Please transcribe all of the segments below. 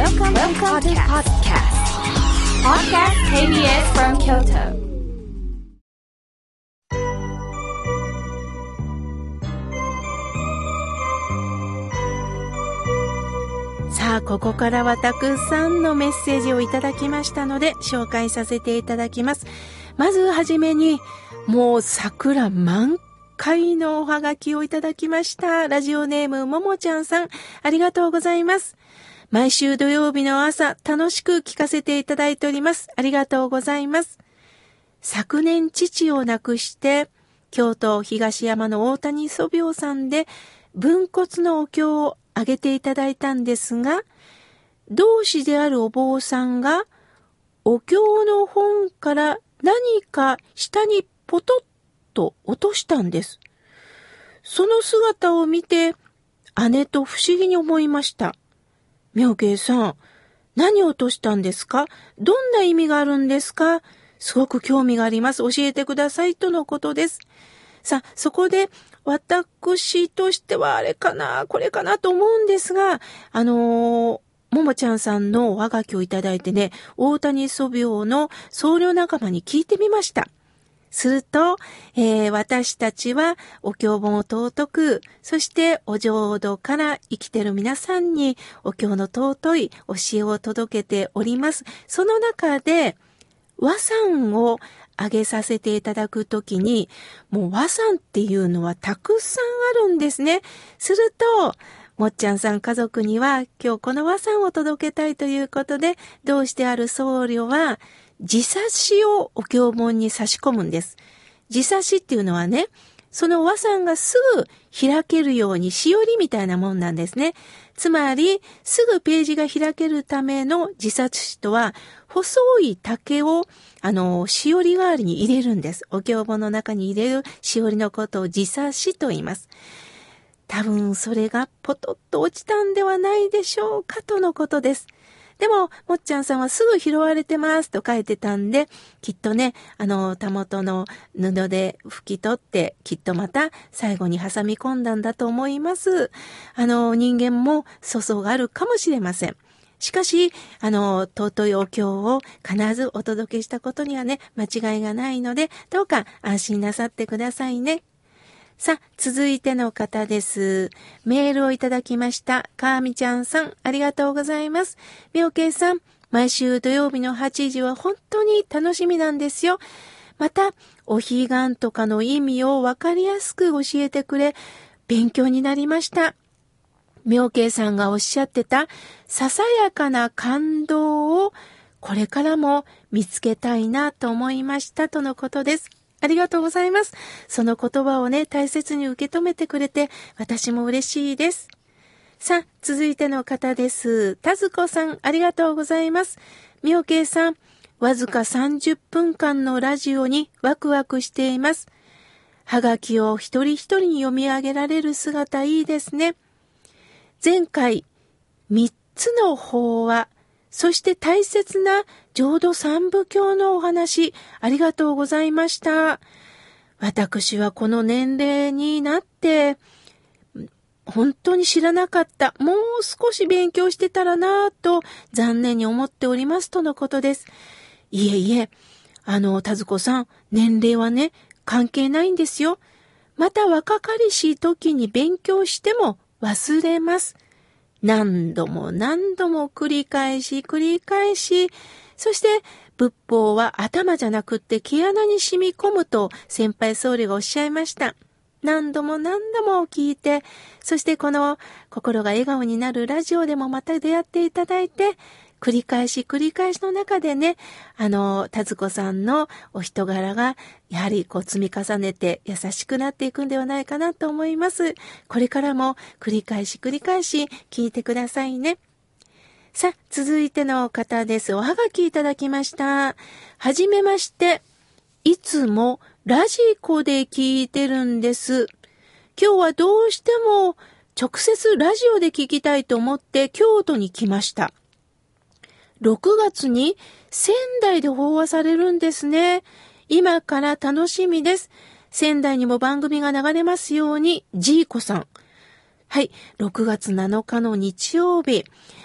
Welcome, Welcome to podcast. Podcast KBS from Kyoto. さあ、ここからはたくさんのメッセージをいただきましたので、紹介させていただきます。まずはじめに、もう桜満開のおはがきをいただきました。ラジオネームももちゃんさん、ありがとうございます。毎週土曜日の朝、楽しく聞かせていただいております。ありがとうございます。昨年父を亡くして、京都東山の大谷祖病さんで、分骨のお経をあげていただいたんですが、同志であるお坊さんが、お経の本から何か下にポトッと落としたんです。その姿を見て、姉と不思議に思いました。妙慶さん、何を落としたんですか？どんな意味があるんですか？すごく興味があります。教えてください。とのことです。さあ、そこで、私としてはあれかな、これかなと思うんですが、あのー、ももちゃんさんのおはがきをいただいてね、大谷祖病の僧侶仲間に聞いてみました。すると、えー、私たちはお経本を尊く、そしてお浄土から生きてる皆さんにお経の尊い教えを届けております。その中で、和算をあげさせていただくときに、もう和算っていうのはたくさんあるんですね。すると、もっちゃんさん家族には今日この和算を届けたいということで、どうしてある僧侶は自冊子をお経本に差し込むんです。自冊子っていうのはね、その和算がすぐ開けるようにしおりみたいなもんなんですね。つまり、すぐページが開けるための自冊子とは、細い竹を、あの、しおり代わりに入れるんです。お経本の中に入れるしおりのことを自冊子と言います。多分それがポトッと落ちたんではないでしょうかとのことです。でも、もっちゃんさんはすぐ拾われてますと書いてたんで、きっとね、あの、たもとの布で拭き取って、きっとまた最後に挟み込んだんだと思います。あの、人間も粗相があるかもしれません。しかし、あの、尊いお経を必ずお届けしたことにはね、間違いがないので、どうか安心なさってくださいね。さあ、続いての方です。メールをいただきました。かーみちゃんさん、ありがとうございます。みょうけいさん、毎週土曜日の8時は本当に楽しみなんですよ。また、お彼岸とかの意味をわかりやすく教えてくれ、勉強になりました。妙慶さんがおっしゃってた、ささやかな感動をこれからも見つけたいなと思いましたとのことです。ありがとうございます。その言葉をね、大切に受け止めてくれて、私も嬉しいです。さあ、続いての方です。たずこさん、ありがとうございます。みおけいさん、わずか30分間のラジオにワクワクしています。はがきを一人一人に読み上げられる姿いいですね。前回、三つの法話、そして大切な浄土三部教のお話、ありがとうございました。私はこの年齢になって、本当に知らなかった。もう少し勉強してたらなぁと残念に思っておりますとのことです。いえいえ、あの、田子さん、年齢はね、関係ないんですよ。また若かりしい時に勉強しても忘れます。何度も何度も繰り返し繰り返し、そして仏法は頭じゃなくって毛穴に染み込むと先輩僧侶がおっしゃいました。何度も何度も聞いて、そしてこの心が笑顔になるラジオでもまた出会っていただいて、繰り返し繰り返しの中でね、あの、田津子さんのお人柄が、やはりこう積み重ねて優しくなっていくんではないかなと思います。これからも繰り返し繰り返し聞いてくださいね。さあ、続いての方です。おはがきいただきました。はじめまして。いつもラジコで聞いてるんです。今日はどうしても直接ラジオで聞きたいと思って京都に来ました。6月に仙台で放話されるんですね。今から楽しみです。仙台にも番組が流れますように、ジーコさん。はい。6月7日の日曜日、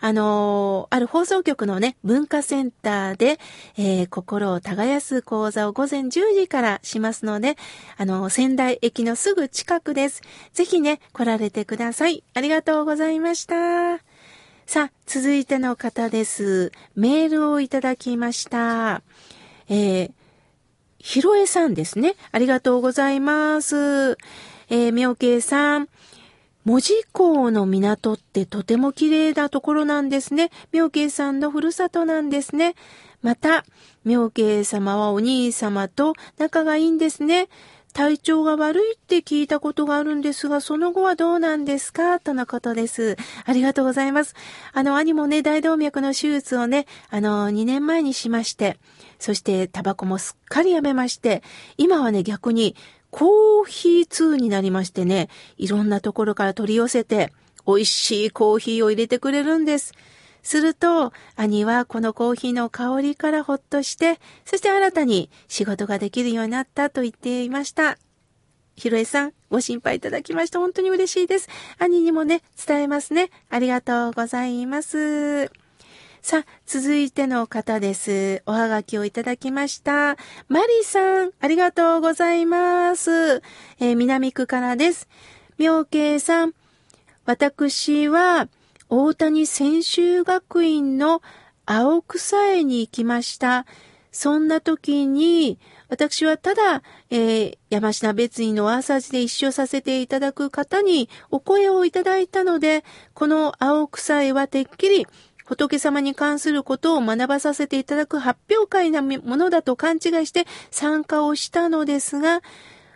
あのー、ある放送局のね、文化センターで、えー、心を耕す講座を午前10時からしますので、あのー、仙台駅のすぐ近くです。ぜひね、来られてください。ありがとうございました。さあ、続いての方です。メールをいただきました。えー、ひろえさんですね。ありがとうございます。えー、みょうけいさん。門司港の港ってとても綺麗なところなんですね。妙慶さんのふるさとなんですね。また、妙慶様はお兄様と仲がいいんですね。体調が悪いって聞いたことがあるんですが、その後はどうなんですか？とのことです。ありがとうございます。あの、兄もね、大動脈の手術をね、あの、2年前にしまして、そしてタバコもすっかりやめまして、今はね、逆にコーヒー通になりましてね、いろんなところから取り寄せて、美味しいコーヒーを入れてくれるんです。すると、兄はこのコーヒーの香りからほっとして、そして新たに仕事ができるようになったと言っていました。ひろえさん、ご心配いただきまして本当に嬉しいです。兄にもね、伝えますね。ありがとうございます。さあ、続いての方です。おはがきをいただきました。マリさん、ありがとうございます。えー、南区からです。妙慶さん、私は、大谷専修学院の青草へに行きました。そんな時に、私はただ、えー、山下別院の朝地で一緒させていただく方にお声をいただいたので、この青草へはてっきり仏様に関することを学ばさせていただく発表会なものだと勘違いして参加をしたのですが、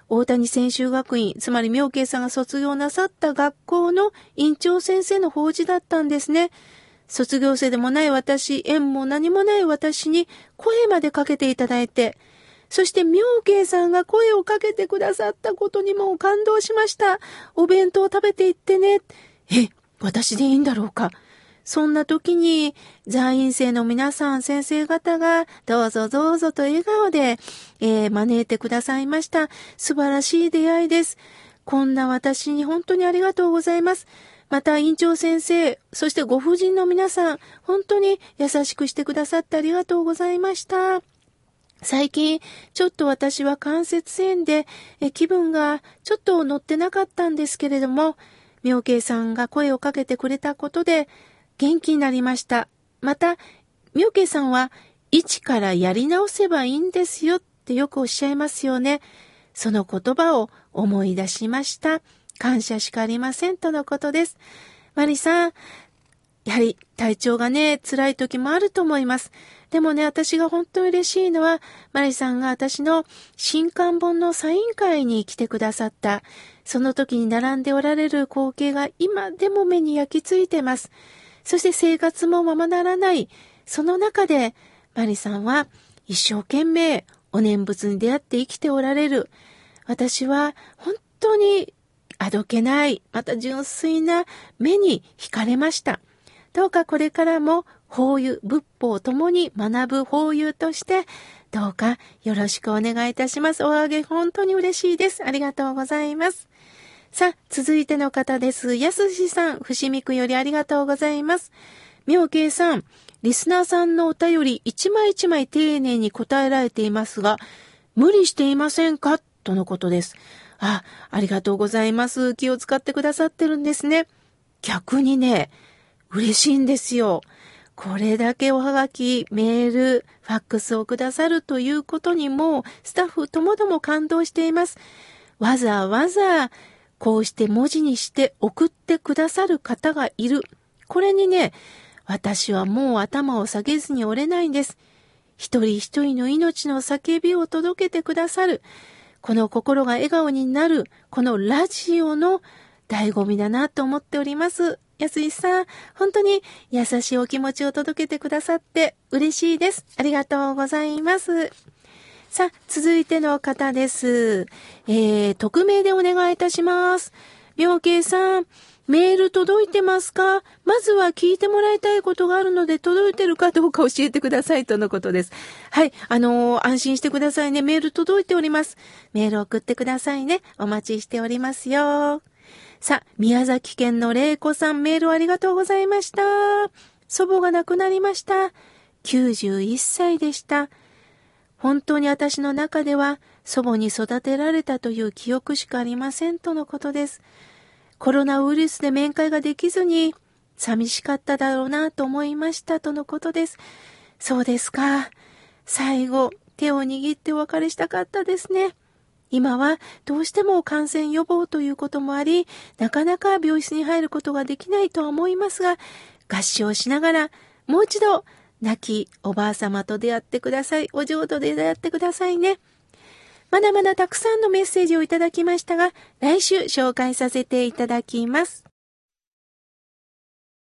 大谷専修学院、つまり妙慶さんが卒業なさった学校の院長先生の法事だったんですね。卒業生でもない私、縁も何もない私に声までかけていただいて、そして妙慶さんが声をかけてくださったことにも感動しました。お弁当を食べていってね。え、私でいいんだろうか。そんな時に、在院生の皆さん、先生方が、どうぞどうぞと笑顔で、えー、招いてくださいました。素晴らしい出会いです。こんな私に本当にありがとうございます。また、院長先生、そしてご婦人の皆さん、本当に優しくしてくださってありがとうございました。最近、ちょっと私は関節炎で、え気分がちょっと乗ってなかったんですけれども、妙慶さんが声をかけてくれたことで、元気になりました。また、妙慶さんは、一からやり直せばいいんですよってよくおっしゃいますよね。その言葉を思い出しました。感謝しかありませんとのことです。マリさん、やはり体調がね、辛い時もあると思います。でもね、私が本当に嬉しいのは、マリさんが私の新刊本のサイン会に来てくださった、その時に並んでおられる光景が今でも目に焼き付いてます。そして生活もままならない。その中で、マリさんは一生懸命お念仏に出会って生きておられる。私は本当にあどけない、また純粋な目に惹かれました。どうかこれからも法油、仏法ともに学ぶ法油として、どうかよろしくお願いいたします。おあげ本当に嬉しいです。ありがとうございます。さあ、続いての方です。やすしさん、伏見区よりありがとうございます。妙慶さん、リスナーさんのお便り一枚一枚丁寧に答えられていますが、無理していませんか？とのことです。あ、ありがとうございます。気を使ってくださってるんですね。逆にね、嬉しいんですよ。これだけおはがき、メール、ファックスをくださるということにも、スタッフともども感動しています。わざわざこうして文字にして送ってくださる方がいる。これにね、私はもう頭を下げずに折れないんです。一人一人の命の叫びを届けてくださる。この心が笑顔になる、このラジオの醍醐味だなと思っております。安井さん、本当に優しいお気持ちを届けてくださって嬉しいです。ありがとうございます。さあ、続いての方です。えー、匿名でお願いいたします。妙慶さん、メール届いてますか？まずは聞いてもらいたいことがあるので届いてるかどうか教えてくださいとのことです。はい。あのー、安心してくださいね。メール届いております。メール送ってくださいね。お待ちしておりますよ。さあ、宮崎県の玲子さんメールありがとうございました。祖母が亡くなりました。91歳でした。本当に私の中では祖母に育てられたという記憶しかありませんとのことです。コロナウイルスで面会ができずに寂しかっただろうなと思いましたとのことです。そうですか。最後、手を握ってお別れしたかったですね。今はどうしても感染予防ということもあり、なかなか病室に入ることができないとは思いますが、合唱しながら、もう一度、亡きおばあ様と出会ってください。お嬢と出会ってくださいね。まだまだたくさんのメッセージをいただきましたが、来週紹介させていただきます。